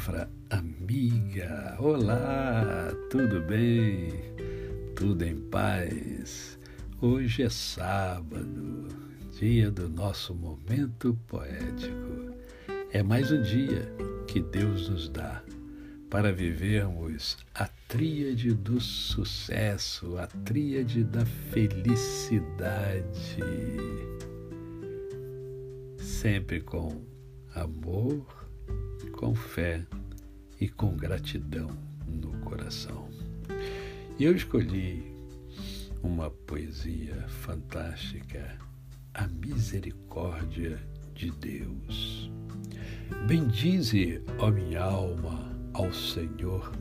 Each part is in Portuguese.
palavra amiga. Olá, tudo bem? Tudo em paz? Hoje é sábado, dia do nosso momento poético. É mais um dia que Deus nos dá para vivermos a tríade do sucesso, a tríade da felicidade. Sempre com amor, com fé e com gratidão no coração. E eu escolhi uma poesia fantástica, A Misericórdia de Deus. Bendize, ó minha alma, ao Senhor,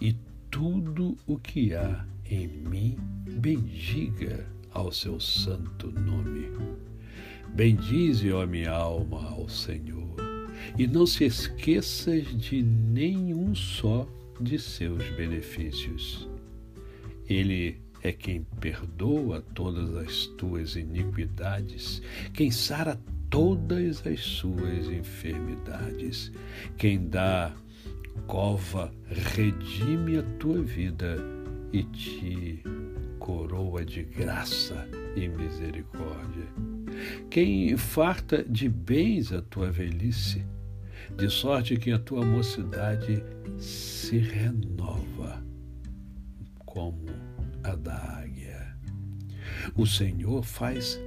e tudo o que há em mim bendiga ao seu santo nome. Bendize, ó minha alma, ao Senhor, e não se esqueças de nenhum só de seus benefícios. Ele é quem perdoa todas as tuas iniquidades, quem sara todas as suas enfermidades, quem dá cova, redime a tua vida e te coroa de graça e misericórdia. Quem farta de bens a tua velhice, de sorte que a tua mocidade se renova como a da águia. O Senhor faz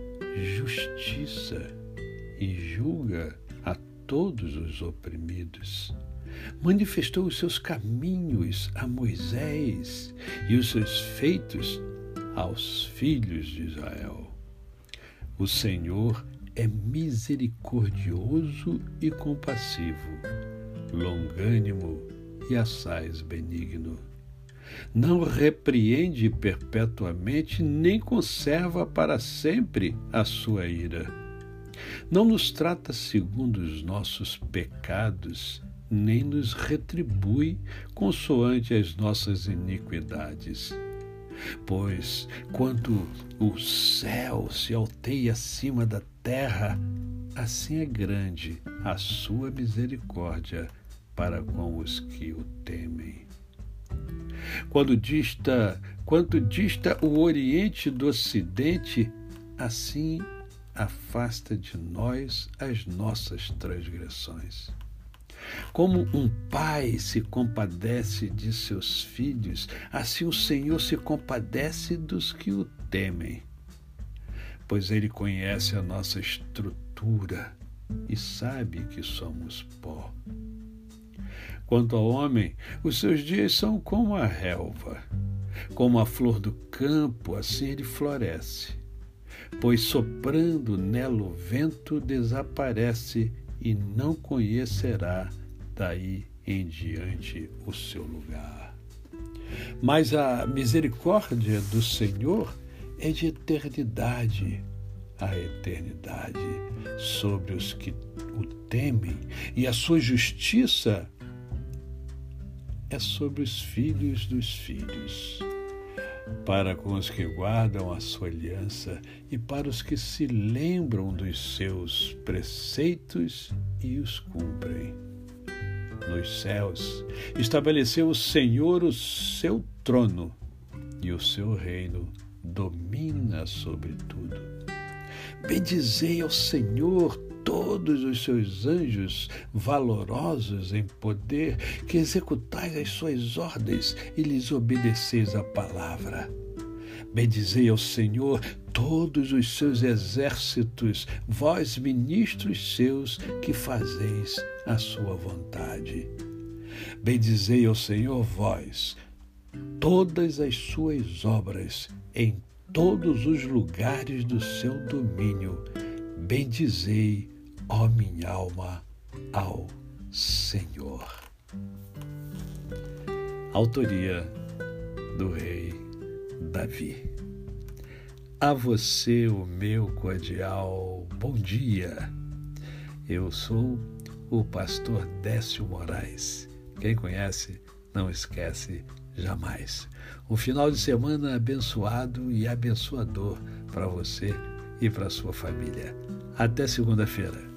justiça e julga a todos os oprimidos. Manifestou os seus caminhos a Moisés e os seus feitos aos filhos de Israel. O Senhor é misericordioso e compassivo, longânimo e assaz benigno. Não repreende perpetuamente, nem conserva para sempre a sua ira. Não nos trata segundo os nossos pecados, nem nos retribui consoante as nossas iniquidades Pois, quando o céu se alteia acima da terra, assim é grande a sua misericórdia para com os que o temem. Quando dista, quanto dista o Oriente do Ocidente, assim afasta de nós as nossas transgressões. Como um pai se compadece de seus filhos, assim o Senhor se compadece dos que o temem. Pois ele conhece a nossa estrutura e sabe que somos pó. Quanto ao homem, os seus dias são como a relva, como a flor do campo, assim ele floresce. Pois soprando nela o vento desaparece e não conhecerá daí em diante o seu lugar. Mas a misericórdia do Senhor é de eternidade a eternidade sobre os que o temem, e a sua justiça é sobre os filhos dos filhos para com os que guardam a sua aliança e para os que se lembram dos seus preceitos e os cumprem. Nos céus estabeleceu o Senhor o seu trono e o seu reino domina sobre tudo. Bendizei ao Senhor todos os seus anjos valorosos em poder, que executais as suas ordens e lhes obedeceis a palavra. Bendizei ao Senhor todos os seus exércitos, vós ministros seus que fazeis a sua vontade. Bendizei ao Senhor vós todas as suas obras em todos os lugares do seu domínio Bendizei, ó minha alma, ao Senhor. Autoria do rei Davi. A você o meu cordial bom dia. Eu sou o pastor Décio Moraes. Quem conhece, não esquece jamais. Um final de semana abençoado e abençoador para você e para sua família. Até segunda-feira.